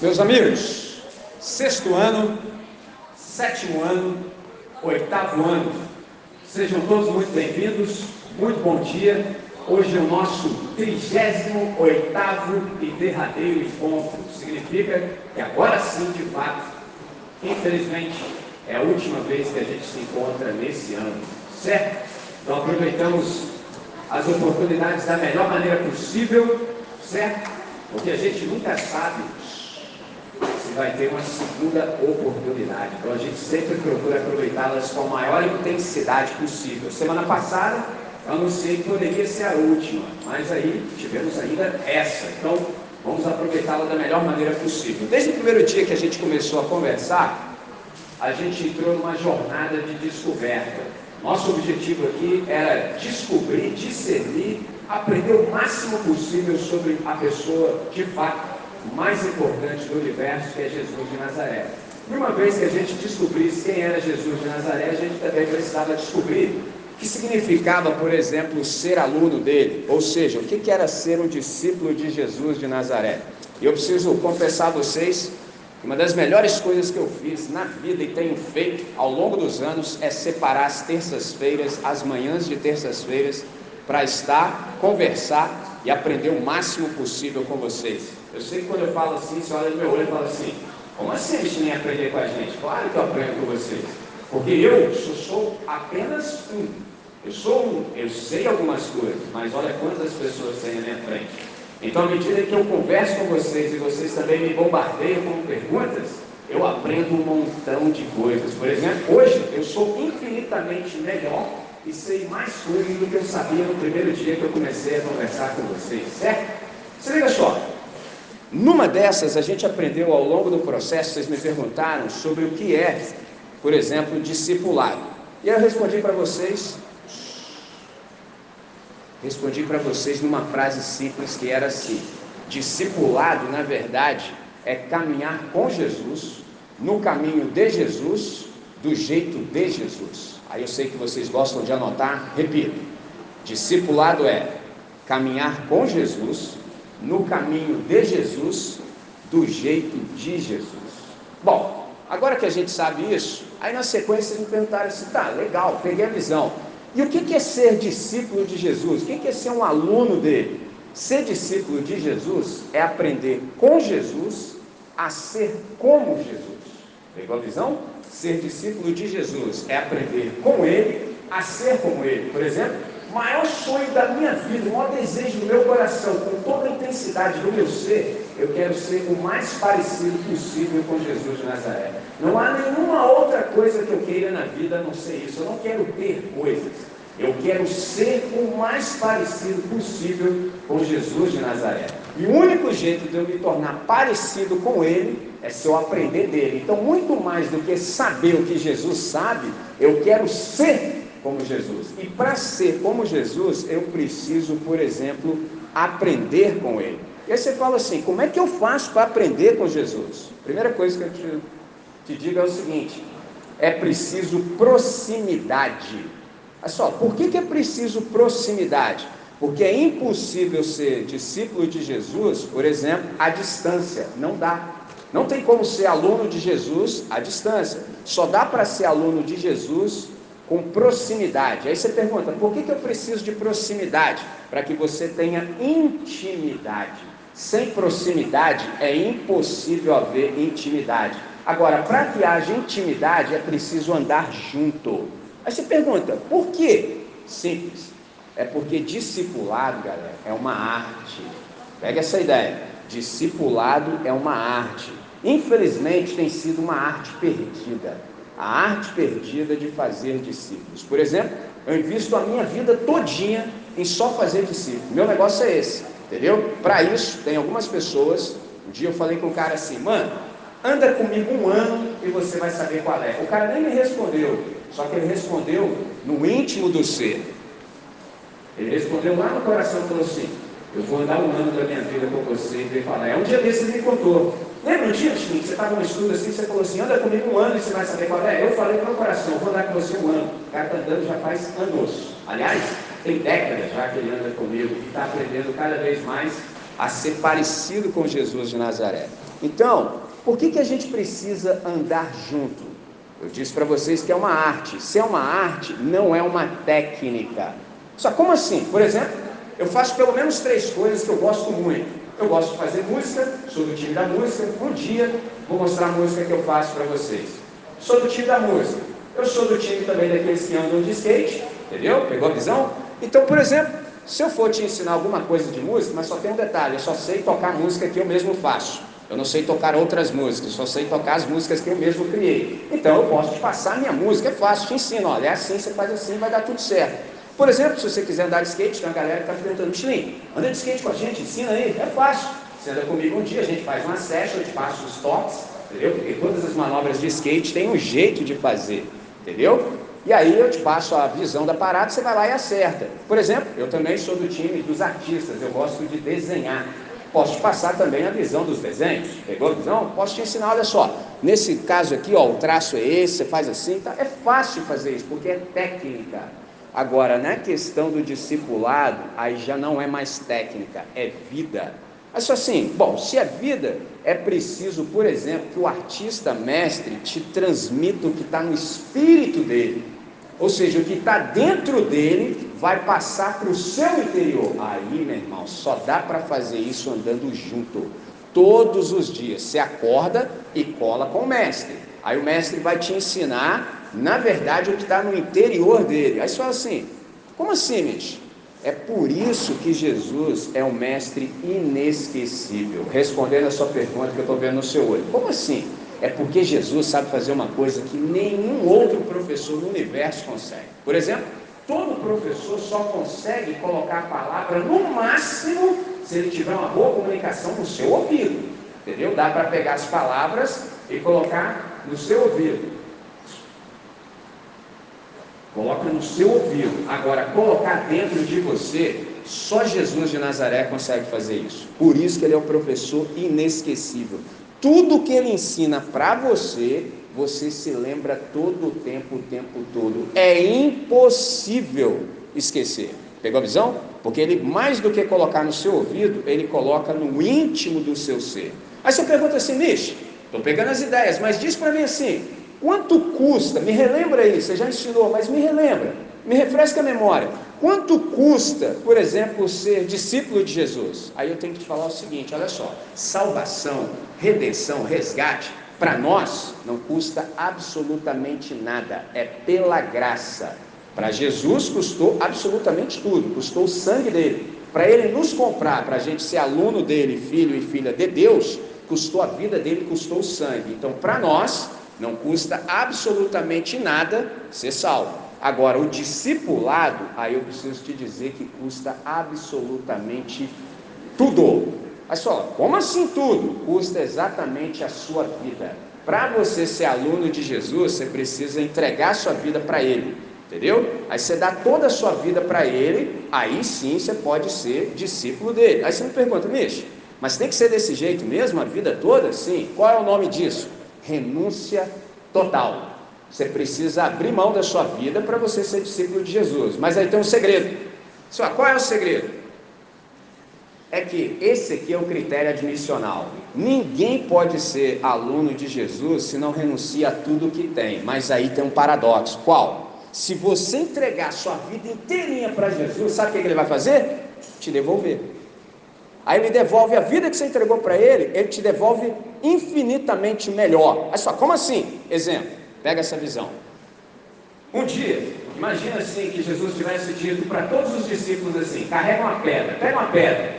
Meus amigos, sexto ano, sétimo ano, oitavo ano, sejam todos muito bem-vindos, muito bom dia. Hoje é o nosso 38 e derradeiro encontro. Significa que agora sim, de fato, infelizmente, é a última vez que a gente se encontra nesse ano, certo? Então aproveitamos as oportunidades da melhor maneira possível, certo? Porque a gente nunca sabe vai ter uma segunda oportunidade. Então a gente sempre procura aproveitá-las com a maior intensidade possível. Semana passada eu anunciei que poderia ser a última, mas aí tivemos ainda essa. Então vamos aproveitá-la da melhor maneira possível. Desde o primeiro dia que a gente começou a conversar, a gente entrou numa jornada de descoberta. Nosso objetivo aqui era descobrir, discernir, aprender o máximo possível sobre a pessoa de fato mais importante do universo, que é Jesus de Nazaré. E uma vez que a gente descobrisse quem era Jesus de Nazaré, a gente também precisava descobrir o que significava, por exemplo, ser aluno dele, ou seja, o que era ser um discípulo de Jesus de Nazaré. E eu preciso confessar a vocês que uma das melhores coisas que eu fiz na vida e tenho feito ao longo dos anos é separar as terças-feiras, as manhãs de terças-feiras, para estar, conversar e aprender o máximo possível com vocês. Eu sei que quando eu falo assim, você olha no meu olho e fala assim, como assim gente nem aprender com a gente? Claro que eu aprendo com vocês. Porque eu sou, sou apenas um. Eu sou um, eu sei algumas coisas, mas olha quantas pessoas tem na minha frente. Então, à medida que eu converso com vocês e vocês também me bombardeiam com perguntas, eu aprendo um montão de coisas. Por exemplo, hoje eu sou infinitamente melhor e sei mais coisas do que eu sabia no primeiro dia que eu comecei a conversar com vocês, certo? Se liga só, numa dessas, a gente aprendeu ao longo do processo, vocês me perguntaram sobre o que é, por exemplo, discipulado. E eu respondi para vocês, respondi para vocês numa frase simples que era assim: discipulado, na verdade, é caminhar com Jesus, no caminho de Jesus, do jeito de Jesus. Aí eu sei que vocês gostam de anotar, repito: discipulado é caminhar com Jesus, no caminho de Jesus, do jeito de Jesus. Bom, agora que a gente sabe isso, aí na sequência eles me perguntaram assim: tá, legal, peguei a visão. E o que é ser discípulo de Jesus? O que é ser um aluno dele? Ser discípulo de Jesus é aprender com Jesus a ser como Jesus. Pegou a visão? Ser discípulo de Jesus é aprender com ele a ser como ele. Por exemplo, maior sonho da minha vida, o maior desejo do meu coração, com toda a intensidade do meu ser, eu quero ser o mais parecido possível com Jesus de Nazaré. Não há nenhuma outra coisa que eu queira na vida a não ser isso. Eu não quero ter coisas. Eu quero ser o mais parecido possível com Jesus de Nazaré. E o único jeito de eu me tornar parecido com Ele é se eu aprender dele. Então, muito mais do que saber o que Jesus sabe, eu quero ser como Jesus. E para ser como Jesus, eu preciso, por exemplo, aprender com ele. E aí você fala assim: como é que eu faço para aprender com Jesus? Primeira coisa que eu te, te digo é o seguinte: é preciso proximidade. Olha só, por que, que é preciso proximidade? Porque é impossível ser discípulo de Jesus, por exemplo, à distância. Não dá. Não tem como ser aluno de Jesus à distância. Só dá para ser aluno de Jesus com proximidade. Aí você pergunta, por que, que eu preciso de proximidade? Para que você tenha intimidade. Sem proximidade é impossível haver intimidade. Agora, para que haja intimidade é preciso andar junto. Aí você pergunta, por quê? Simples. É porque discipulado, galera, é uma arte. Pega essa ideia. Discipulado é uma arte. Infelizmente tem sido uma arte perdida a arte perdida de fazer discípulos. Por exemplo, eu invisto a minha vida todinha em só fazer discípulos. Meu negócio é esse, entendeu? Para isso, tem algumas pessoas. Um dia eu falei com um cara assim, mano, anda comigo um ano e você vai saber qual é. O cara nem me respondeu, só que ele respondeu no íntimo do ser. Ele respondeu lá no coração falou assim: Eu vou andar um ano da minha vida com você e falar. É um dia desse ele me contou. Lembra um dia, que você estava no estudo assim, você falou assim, anda comigo um ano e você vai saber qual é? Eu falei para o coração, vou andar com você um ano. O cara está andando já faz anos. Aliás, tem décadas já que ele anda comigo e está aprendendo cada vez mais a ser parecido com Jesus de Nazaré. Então, por que, que a gente precisa andar junto? Eu disse para vocês que é uma arte. Se é uma arte, não é uma técnica. Só como assim? Por exemplo, eu faço pelo menos três coisas que eu gosto muito. Eu gosto de fazer música, sou do time da música. Um dia vou mostrar a música que eu faço para vocês. Sou do time da música. Eu sou do time também daqueles que andam de skate, entendeu? Pegou a visão? Então, por exemplo, se eu for te ensinar alguma coisa de música, mas só tem um detalhe, eu só sei tocar música que eu mesmo faço. Eu não sei tocar outras músicas, só sei tocar as músicas que eu mesmo criei. Então eu posso te passar a minha música, é fácil, te ensino, olha, é assim, você faz assim, vai dar tudo certo. Por exemplo, se você quiser andar de skate, tem uma galera que está perguntando, Michelin, anda de skate com a gente, ensina aí, é fácil. Você anda comigo um dia, a gente faz uma session, eu te passo os toques, entendeu? Porque todas as manobras de skate têm um jeito de fazer, entendeu? E aí eu te passo a visão da parada, você vai lá e acerta. Por exemplo, eu também sou do time dos artistas, eu gosto de desenhar. Posso te passar também a visão dos desenhos. Pegou a visão? Posso te ensinar, olha só. Nesse caso aqui, ó, o traço é esse, você faz assim, tá? É fácil fazer isso, porque é técnica. Agora, na questão do discipulado, aí já não é mais técnica, é vida. Mas assim, bom, se é vida, é preciso, por exemplo, que o artista mestre te transmita o que está no espírito dele. Ou seja, o que está dentro dele vai passar para o seu interior. Aí, meu irmão, só dá para fazer isso andando junto. Todos os dias. Você acorda e cola com o mestre. Aí o mestre vai te ensinar, na verdade, o que está no interior dele. Aí você fala assim: como assim, Mitch? É por isso que Jesus é um mestre inesquecível. Respondendo a sua pergunta que eu estou vendo no seu olho. Como assim? é porque Jesus sabe fazer uma coisa que nenhum outro professor no universo consegue. Por exemplo, todo professor só consegue colocar a palavra no máximo se ele tiver uma boa comunicação no seu ouvido. Entendeu? Dá para pegar as palavras e colocar no seu ouvido. Coloca no seu ouvido. Agora, colocar dentro de você, só Jesus de Nazaré consegue fazer isso. Por isso que ele é um professor inesquecível. Tudo que ele ensina para você, você se lembra todo o tempo, o tempo todo. É impossível esquecer. Pegou a visão? Porque ele, mais do que colocar no seu ouvido, ele coloca no íntimo do seu ser. Aí você pergunta assim, Mish, estou pegando as ideias, mas diz para mim assim: quanto custa? Me relembra aí, você já ensinou, mas me relembra, me refresca a memória. Quanto custa, por exemplo, ser discípulo de Jesus? Aí eu tenho que te falar o seguinte: olha só, salvação, redenção, resgate, para nós não custa absolutamente nada, é pela graça. Para Jesus custou absolutamente tudo, custou o sangue dele. Para ele nos comprar, para a gente ser aluno dele, filho e filha de Deus, custou a vida dele, custou o sangue. Então, para nós, não custa absolutamente nada ser salvo. Agora, o discipulado, aí eu preciso te dizer que custa absolutamente tudo. Mas só, como assim tudo? Custa exatamente a sua vida. Para você ser aluno de Jesus, você precisa entregar sua vida para Ele. Entendeu? Aí você dá toda a sua vida para Ele, aí sim você pode ser discípulo dele. Aí você me pergunta, Mish, mas tem que ser desse jeito mesmo a vida toda? Sim. Qual é o nome disso? Renúncia total. Você precisa abrir mão da sua vida para você ser discípulo de Jesus. Mas aí tem um segredo. Só, qual é o segredo? É que esse aqui é o critério admissional. Ninguém pode ser aluno de Jesus se não renuncia a tudo que tem. Mas aí tem um paradoxo. Qual? Se você entregar sua vida inteirinha para Jesus, sabe o que ele vai fazer? Te devolver. Aí ele devolve a vida que você entregou para ele, ele te devolve infinitamente melhor. Olha só, como assim? Exemplo. Pega essa visão. Um dia, imagina assim que Jesus tivesse dito para todos os discípulos assim: carrega uma pedra, pega uma pedra.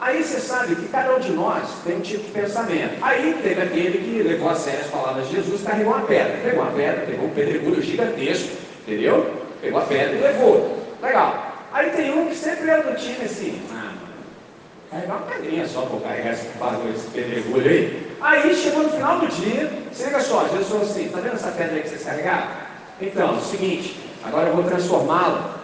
Aí você sabe que cada um de nós tem um tipo de pensamento. Aí teve aquele que levou a sério as palavras de Jesus, carregou uma pedra. Pegou uma pedra, pegou um pedregulho gigantesco, entendeu? Pegou a pedra e levou. Legal. Aí tem um que sempre é do time assim, ah, carregar uma pedrinha só para carregar esse bagulho, esse pedregulho aí. Aí chegou no final do dia, se liga só, Jesus falou assim, tá vendo essa pedra aí que vocês carregaram? Então, é o seguinte, agora eu vou transformá-la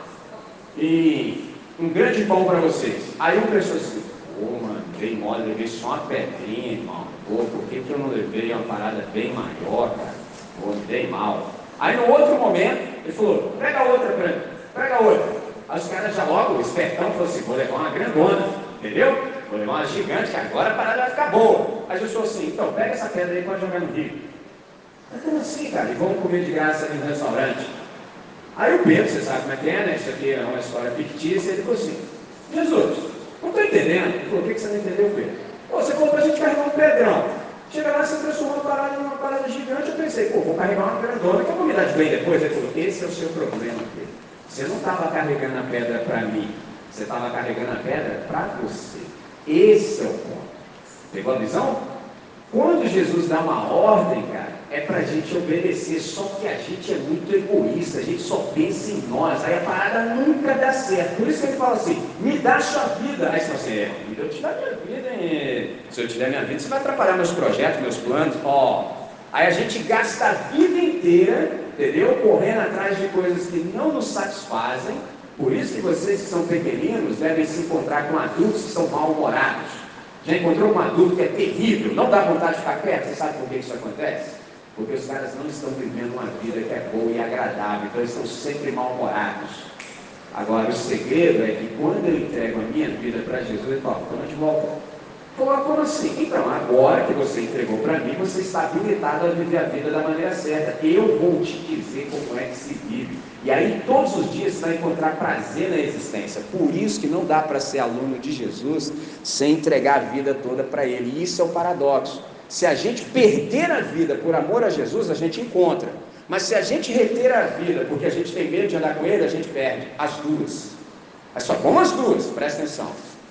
em um grande pão para vocês. Aí um pensou assim, pô, mano, dei mole, levei só uma pedrinha, irmão. Pô, por que, que eu não levei uma parada bem maior, cara? Pô, dei mal. Aí no outro momento, ele falou, pega outra pra pega outra. Aí os caras já logo, o espertão, falou assim, vou levar uma grandona, entendeu? vou levar uma gigante, que agora a parada vai ficar boa. Aí eu sou assim, então pega essa pedra aí e pode jogar no rio. Mas como assim, cara? E vamos comer de graça ali no restaurante. Aí o Pedro, você sabe como é que é, né? Isso aqui é uma história fictícia, ele falou assim, Jesus, não estou entendendo. Ele falou, o que, que você não entendeu, Pedro? Pô, você falou a gente carregar um pedrão. Chega lá, você transformou a parada numa parada gigante. Eu pensei, pô, vou carregar uma grandona que eu vou me dar de bem depois. Ele falou, esse é o seu problema, Pedro. Você não estava carregando a pedra para mim, você estava carregando a pedra para você. Esse é o ponto. Pegou a visão? Quando Jesus dá uma ordem, cara, é para a gente obedecer, só que a gente é muito egoísta, a gente só pensa em nós, aí a parada nunca dá certo. Por isso que ele fala assim: me dá sua vida. Aí você fala assim: é, eu te minha vida, hein? se eu te der minha vida, você vai atrapalhar meus projetos, meus planos. Ó, aí a gente gasta a vida inteira, entendeu? Correndo atrás de coisas que não nos satisfazem. Por isso que vocês que são pequeninos devem se encontrar com adultos que são mal-humorados. Já encontrou um adulto que é terrível, não dá vontade de ficar perto? Você sabe por que isso acontece? Porque os caras não estão vivendo uma vida que é boa e agradável, então eles estão sempre mal-humorados. Agora, o segredo é que quando eu entrego a minha vida para Jesus, ele fala, vamos de volta. Fala, como assim? Então, agora que você entregou para mim, você está habilitado a viver a vida da maneira certa. Eu vou te dizer como é que se vive. E aí, todos os dias, você vai encontrar prazer na existência. Por isso que não dá para ser aluno de Jesus sem entregar a vida toda para Ele. E isso é o paradoxo. Se a gente perder a vida por amor a Jesus, a gente encontra. Mas se a gente reter a vida porque a gente tem medo de andar com ele, a gente perde. As duas. É só bom as duas, presta atenção.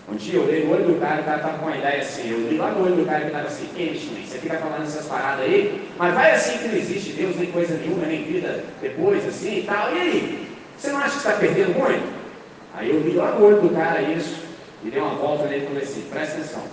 Um dia eu olhei no olho do cara, o cara estava com uma ideia assim. Eu olhei lá no olho do cara que estava assim: Quente, você fica falando essas paradas aí, mas vai assim que não existe Deus, nem coisa nenhuma, nem vida depois, assim e tal. E aí? Você não acha que está perdendo muito? Aí eu vi lá no olho do cara isso, e dei uma volta nele e falei assim: Presta atenção.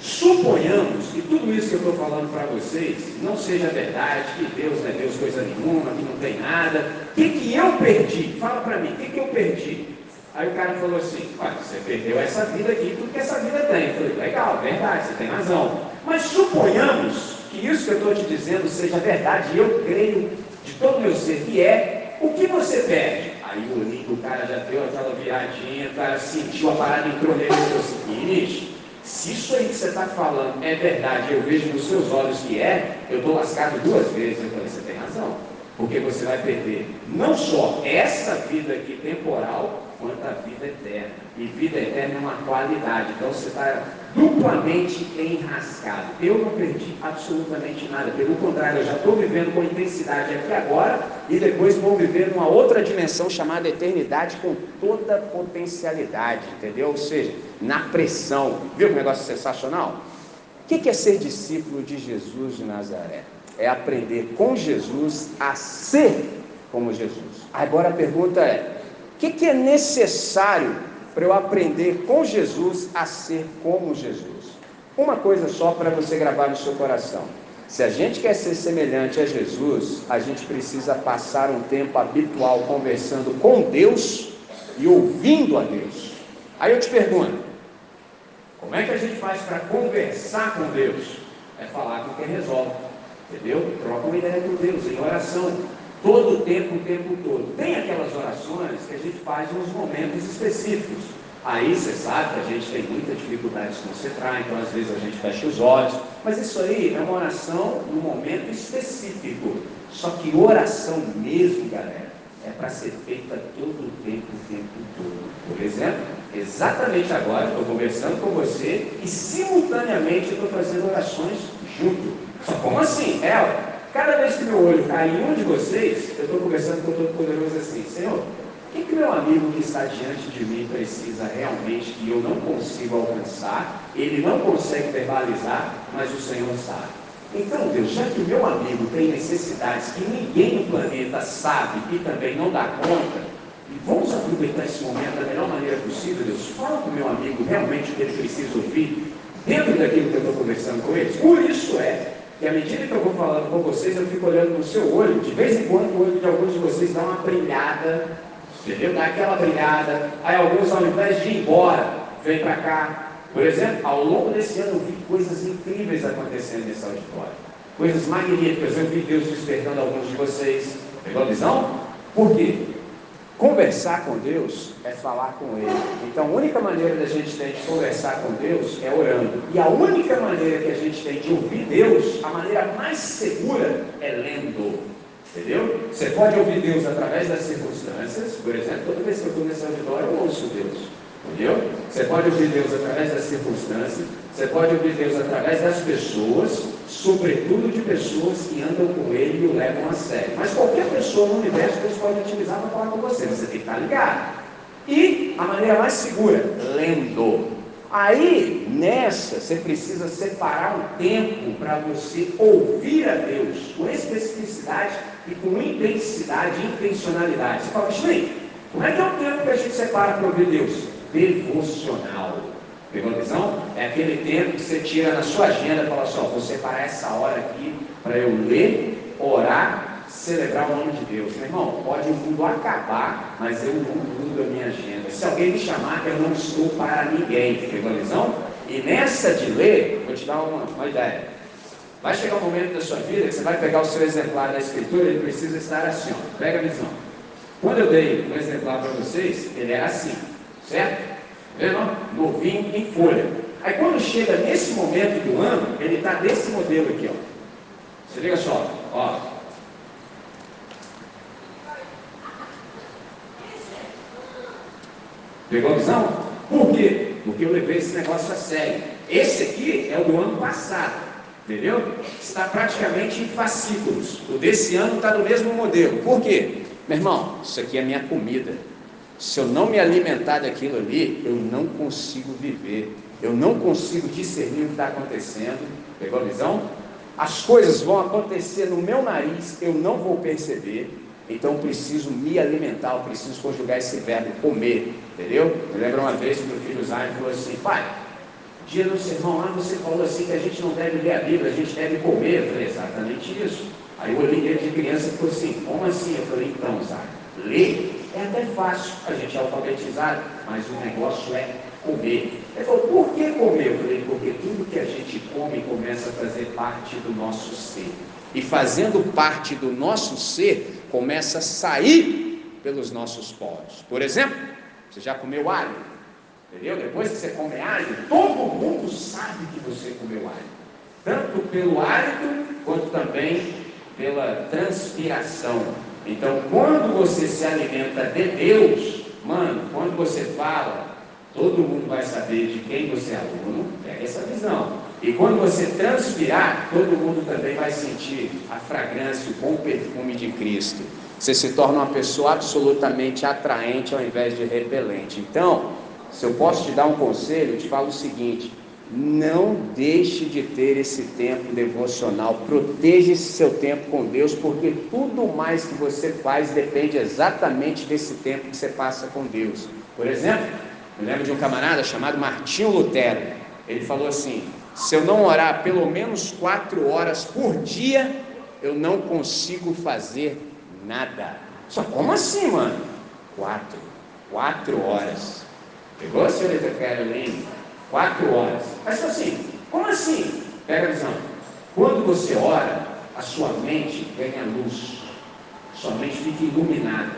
Suponhamos que tudo isso que eu estou falando para vocês não seja verdade, que Deus não é Deus coisa nenhuma, que não tem nada. O que, que eu perdi? Fala para mim, o que, que eu perdi? Aí o cara falou assim, você perdeu essa vida aqui, tudo que essa vida tem. Eu falei, legal, verdade, você tem razão. Mas suponhamos que isso que eu estou te dizendo seja verdade, eu creio de todo o meu ser que é, o que você perde? Aí o olhinho do cara já deu aquela viradinha, o cara sentiu a parada, entrou nele e falou assim, se isso aí que você está falando é verdade, eu vejo nos seus olhos que é, eu estou lascado duas vezes. Eu falei, você tem razão. Porque você vai perder não só essa vida aqui temporal, quanto a vida eterna. E vida eterna é uma qualidade. Então você está duplamente enrascado. Eu não perdi absolutamente nada. Pelo contrário, eu já estou vivendo com intensidade aqui agora e depois vou viver numa outra dimensão chamada eternidade com toda potencialidade, entendeu? Ou seja, na pressão. Viu que negócio sensacional? O que é ser discípulo de Jesus de Nazaré? É aprender com Jesus a ser como Jesus. Agora a pergunta é: o que é necessário para eu aprender com Jesus a ser como Jesus? Uma coisa só para você gravar no seu coração. Se a gente quer ser semelhante a Jesus, a gente precisa passar um tempo habitual conversando com Deus e ouvindo a Deus. Aí eu te pergunto: como é que a gente faz para conversar com Deus? É falar com quem resolve, entendeu? Troca uma ideia com Deus em oração, todo o tempo, o tempo todo. Tem aquelas orações que a gente faz nos momentos específicos. Aí você sabe que a gente tem muita dificuldade de se concentrar, então às vezes a gente fecha os olhos. Mas isso aí é uma oração no momento específico. Só que oração mesmo, galera, é para ser feita todo o tempo, o tempo todo. Por exemplo, exatamente agora estou conversando com você e simultaneamente estou fazendo orações junto. Como assim? É, cada vez que meu olho cai em um de vocês, eu estou conversando com o Todo-Poderoso assim, Senhor, o que, que meu amigo que está diante de mim precisa realmente que eu não consigo alcançar, ele não consegue verbalizar, mas o Senhor sabe. Então, Deus, já que o meu amigo tem necessidades que ninguém no planeta sabe e também não dá conta, e vamos aproveitar esse momento da melhor maneira possível, Deus. Fala para o meu amigo realmente o que ele precisa ouvir, dentro daquilo que eu estou conversando com eles. Por isso é que à medida que eu vou falando com vocês, eu fico olhando no seu olho, de vez em quando o olho de alguns de vocês dá uma brilhada, entendeu? Dá aquela brilhada. Aí alguns, ao invés de ir embora, vem para cá, por exemplo, ao longo desse ano eu vi coisas incríveis acontecendo nesse auditório. Coisas magníficas. Eu vi Deus despertando alguns de vocês. Pegou a visão? Por quê? Conversar com Deus é falar com Ele. Então, a única maneira da gente ter de conversar com Deus é orando. E a única maneira que a gente tem de ouvir Deus, a maneira mais segura, é lendo. Entendeu? Você pode ouvir Deus através das circunstâncias. Por exemplo, toda vez que eu estou nesse auditório, eu ouço Deus. Entendeu? Você pode ouvir Deus através das circunstâncias. Você pode ouvir Deus através das pessoas, sobretudo de pessoas que andam com Ele e o levam a sério. Mas qualquer pessoa no universo Deus pode utilizar para falar com você. Você tem que estar ligado. E a maneira mais segura, lendo. Aí, nessa, você precisa separar um tempo para você ouvir a Deus com especificidade e com intensidade e intencionalidade. Você fala, Schmidt, como é que é o tempo que a gente separa para ouvir Deus? Devocional. Pegou a visão? É aquele tempo que você tira na sua agenda e fala assim, ó, vou separar essa hora aqui para eu ler, orar, celebrar o nome de Deus. Meu irmão, pode o mundo acabar, mas eu não mudo a minha agenda. Se alguém me chamar, eu não estou para ninguém. Pegou a visão? E nessa de ler, vou te dar uma, uma ideia. Vai chegar um momento da sua vida que você vai pegar o seu exemplar da escritura, ele precisa estar assim, ó. Pega a visão. Quando eu dei um exemplar para vocês, ele era assim, certo? Novinho em folha. Aí quando chega nesse momento do ano, ele está desse modelo aqui, ó. Você liga só, ó. Pegou a visão? Por quê? Porque eu levei esse negócio a sério. Esse aqui é o do ano passado. Entendeu? Está praticamente em fascículos. O desse ano está no mesmo modelo. Por quê? Meu irmão, isso aqui é minha comida. Se eu não me alimentar daquilo ali, eu não consigo viver. Eu não consigo discernir o que está acontecendo. Pegou a visão? As coisas vão acontecer no meu nariz, eu não vou perceber. Então eu preciso me alimentar, eu preciso conjugar esse verbo comer. Entendeu? Eu lembro uma vez que meu filho Zayn falou assim: pai, dia no sermão lá você falou assim que a gente não deve ler a Bíblia, a gente deve comer. Eu falei: exatamente isso. Aí eu olhei de criança e falou assim: como assim? Eu falei: então, Zayn, ler é até fácil, a gente é alfabetizado, mas o negócio é comer. Ele falou, por que comer? Eu falei, porque tudo que a gente come começa a fazer parte do nosso ser. E fazendo parte do nosso ser, começa a sair pelos nossos poros. Por exemplo, você já comeu alho? Entendeu? Depois que você come alho, todo mundo sabe que você comeu alho. Tanto pelo hálito, quanto também pela transpiração. Então, quando você se alimenta de Deus, mano, quando você fala, todo mundo vai saber de quem você é aluno, é essa visão. E quando você transpirar, todo mundo também vai sentir a fragrância, o bom perfume de Cristo. Você se torna uma pessoa absolutamente atraente ao invés de repelente. Então, se eu posso te dar um conselho, eu te falo o seguinte: não deixe de ter esse tempo devocional. Proteja esse seu tempo com Deus, porque tudo mais que você faz depende exatamente desse tempo que você passa com Deus. Por exemplo, eu lembro de um camarada chamado Martinho Lutero. Ele falou assim: se eu não orar pelo menos quatro horas por dia, eu não consigo fazer nada. Só como assim, mano? Quatro. Quatro horas. Pegou, senhorita Caroline? Quatro horas. Mas assim, como assim? Pega a visão. Quando você ora, a sua mente ganha luz. Sua mente fica iluminada.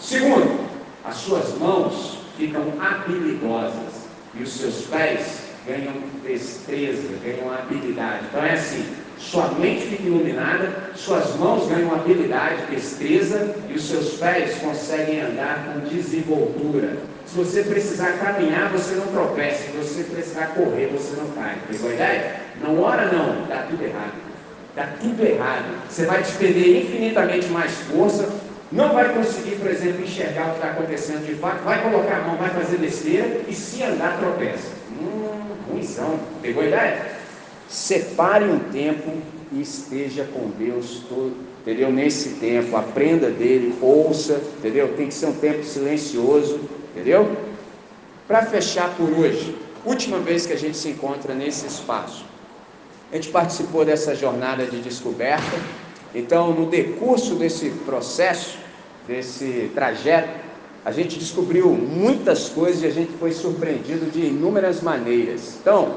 Segundo, as suas mãos ficam habilidosas. E os seus pés ganham destreza, ganham habilidade. Então é assim, sua mente fica iluminada, suas mãos ganham habilidade, destreza, e os seus pés conseguem andar com desenvoltura. Se você precisar caminhar, você não tropeça. Se você precisar correr, você não cai. Pegou a ideia? Não ora não, dá tudo errado. Dá tudo errado. Você vai despender infinitamente mais força, não vai conseguir, por exemplo, enxergar o que está acontecendo de fato, vai colocar a mão, vai fazer besteira e se andar tropeça. Hum, ruimzão. Pegou a ideia? Separe um tempo e esteja com Deus todo, entendeu? Nesse tempo, aprenda dele, ouça, entendeu? Tem que ser um tempo silencioso, entendeu? Para fechar por hoje, última vez que a gente se encontra nesse espaço. A gente participou dessa jornada de descoberta, então no decurso desse processo, desse trajeto, a gente descobriu muitas coisas e a gente foi surpreendido de inúmeras maneiras. Então,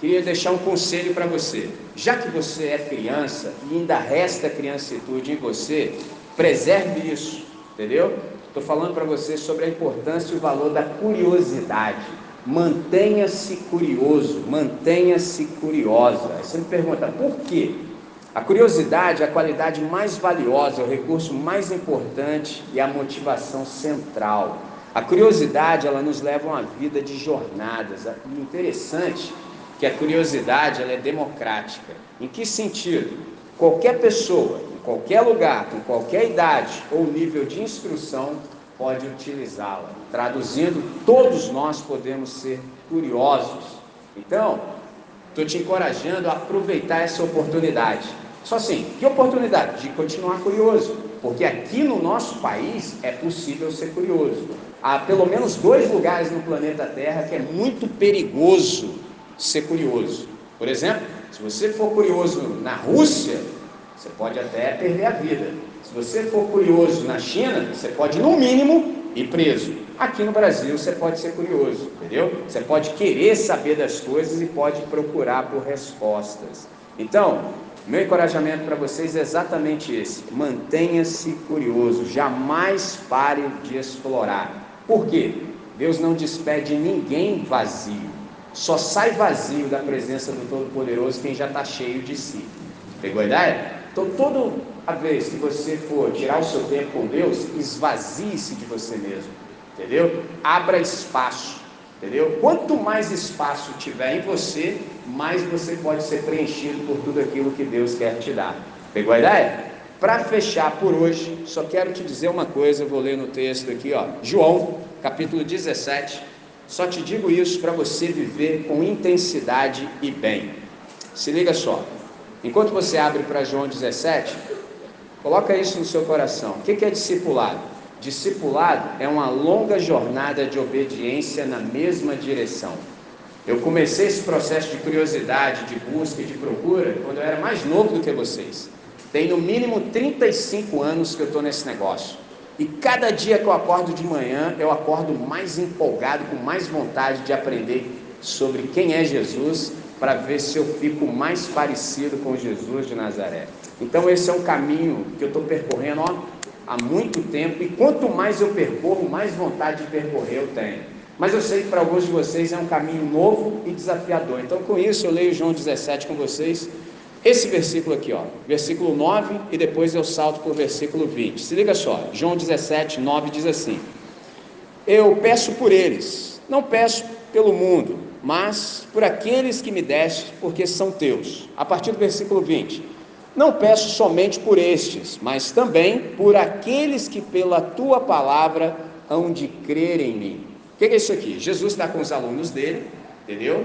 queria deixar um conselho para você. Já que você é criança e ainda resta criancitude em você, preserve isso, entendeu? Estou falando para você sobre a importância e o valor da curiosidade. Mantenha-se curioso, mantenha-se curiosa. Aí você me pergunta, por quê? A curiosidade é a qualidade mais valiosa, é o recurso mais importante e a motivação central. A curiosidade, ela nos leva a uma vida de jornadas. O interessante que a curiosidade, ela é democrática. Em que sentido? Qualquer pessoa, em qualquer lugar, com qualquer idade ou nível de instrução, pode utilizá-la. Traduzindo, todos nós podemos ser curiosos. Então, estou te encorajando a aproveitar essa oportunidade. Só assim, que oportunidade? De continuar curioso, porque aqui no nosso país é possível ser curioso. Há pelo menos dois lugares no planeta Terra que é muito perigoso ser curioso. Por exemplo, se você for curioso na Rússia, você pode até perder a vida. Se você for curioso na China, você pode, no mínimo, ir preso. Aqui no Brasil, você pode ser curioso, entendeu? Você pode querer saber das coisas e pode procurar por respostas. Então, meu encorajamento para vocês é exatamente esse: mantenha-se curioso, jamais pare de explorar. Por quê? Deus não despede ninguém vazio, só sai vazio da presença do Todo-Poderoso quem já está cheio de si. Pegou a ideia? Então, toda a vez que você for tirar o seu tempo com Deus, esvazie-se de você mesmo, entendeu? Abra espaço, entendeu? Quanto mais espaço tiver em você, mais você pode ser preenchido por tudo aquilo que Deus quer te dar. Pegou a ideia? Para fechar por hoje, só quero te dizer uma coisa, eu vou ler no texto aqui, ó, João, capítulo 17. Só te digo isso para você viver com intensidade e bem. Se liga só. Enquanto você abre para João 17, coloca isso no seu coração. O que é discipulado? Discipulado é uma longa jornada de obediência na mesma direção. Eu comecei esse processo de curiosidade, de busca e de procura quando eu era mais novo do que vocês. Tem no mínimo 35 anos que eu estou nesse negócio. E cada dia que eu acordo de manhã, eu acordo mais empolgado, com mais vontade de aprender sobre quem é Jesus para ver se eu fico mais parecido com Jesus de Nazaré. Então esse é um caminho que eu estou percorrendo ó, há muito tempo e quanto mais eu percorro, mais vontade de percorrer eu tenho. Mas eu sei que para alguns de vocês é um caminho novo e desafiador. Então com isso eu leio João 17 com vocês. Esse versículo aqui, ó, versículo 9 e depois eu salto para o versículo 20. Se liga só, João 17, 9 diz assim: Eu peço por eles, não peço pelo mundo, mas por aqueles que me deste, porque são teus. A partir do versículo 20. Não peço somente por estes, mas também por aqueles que pela tua palavra hão de crer em mim. O que é isso aqui? Jesus está com os alunos dele, entendeu?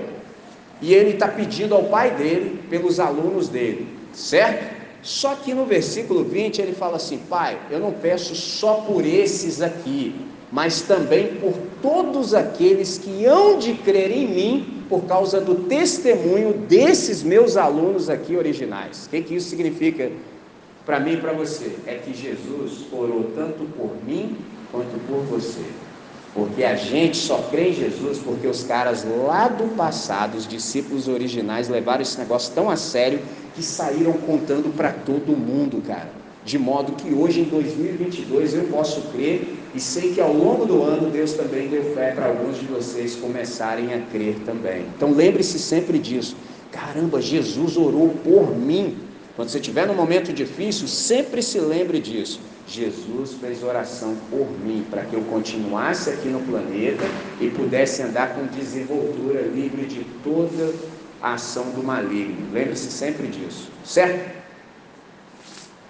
E ele está pedindo ao pai dele pelos alunos dele, certo? Só que no versículo 20 ele fala assim: Pai, eu não peço só por esses aqui, mas também por todos aqueles que hão de crer em mim por causa do testemunho desses meus alunos aqui originais. O que, que isso significa para mim e para você? É que Jesus orou tanto por mim quanto por você. Porque a gente só crê em Jesus porque os caras lá do passado, os discípulos originais, levaram esse negócio tão a sério que saíram contando para todo mundo, cara de modo que hoje em 2022 eu posso crer e sei que ao longo do ano Deus também deu fé para alguns de vocês começarem a crer também. Então lembre-se sempre disso. Caramba, Jesus orou por mim. Quando você estiver num momento difícil, sempre se lembre disso. Jesus fez oração por mim, para que eu continuasse aqui no planeta e pudesse andar com desenvoltura, livre de toda a ação do maligno. Lembre-se sempre disso, certo?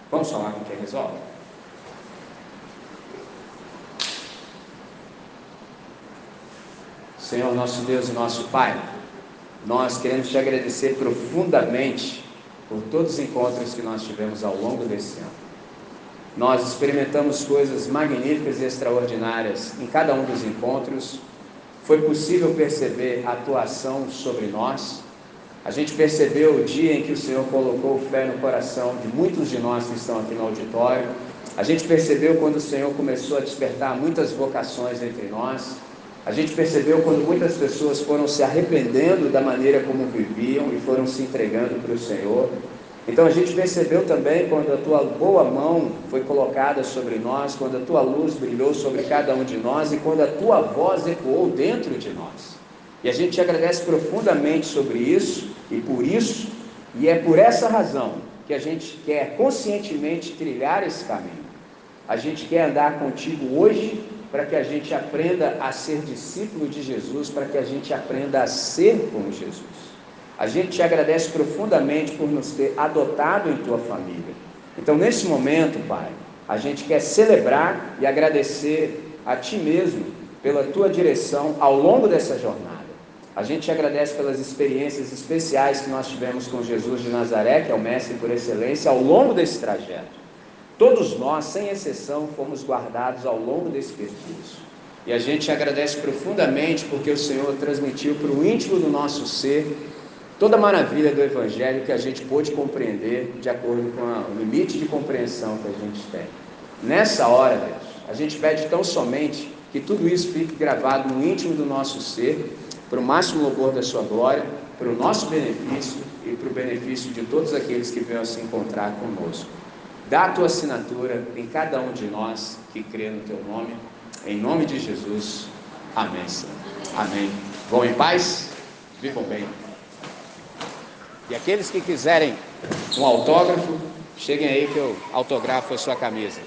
Vamos falar com quem resolve? Senhor, nosso Deus e nosso Pai, nós queremos te agradecer profundamente por todos os encontros que nós tivemos ao longo desse ano. Nós experimentamos coisas magníficas e extraordinárias em cada um dos encontros. Foi possível perceber a atuação sobre nós a gente percebeu o dia em que o Senhor colocou fé no coração de muitos de nós que estão aqui no auditório. A gente percebeu quando o Senhor começou a despertar muitas vocações entre nós. A gente percebeu quando muitas pessoas foram se arrependendo da maneira como viviam e foram se entregando para o Senhor. Então a gente percebeu também quando a tua boa mão foi colocada sobre nós, quando a tua luz brilhou sobre cada um de nós e quando a tua voz ecoou dentro de nós. E a gente te agradece profundamente sobre isso e por isso, e é por essa razão que a gente quer conscientemente trilhar esse caminho. A gente quer andar contigo hoje para que a gente aprenda a ser discípulo de Jesus, para que a gente aprenda a ser como Jesus. A gente te agradece profundamente por nos ter adotado em tua família. Então, nesse momento, Pai, a gente quer celebrar e agradecer a Ti mesmo pela Tua direção ao longo dessa jornada. A gente te agradece pelas experiências especiais que nós tivemos com Jesus de Nazaré, que é o Mestre por excelência, ao longo desse trajeto. Todos nós, sem exceção, fomos guardados ao longo desse percurso. E a gente te agradece profundamente porque o Senhor transmitiu para o íntimo do nosso ser toda a maravilha do Evangelho que a gente pôde compreender de acordo com a, o limite de compreensão que a gente tem. Nessa hora, Deus, a gente pede tão somente que tudo isso fique gravado no íntimo do nosso ser, para o máximo louvor da Sua glória, para o nosso benefício e para o benefício de todos aqueles que venham se encontrar conosco. Dá a tua assinatura em cada um de nós que crê no teu nome. Em nome de Jesus. Amém. Amém. Vão em paz? Vivam bem. E aqueles que quiserem um autógrafo, cheguem aí que eu autografo a sua camisa.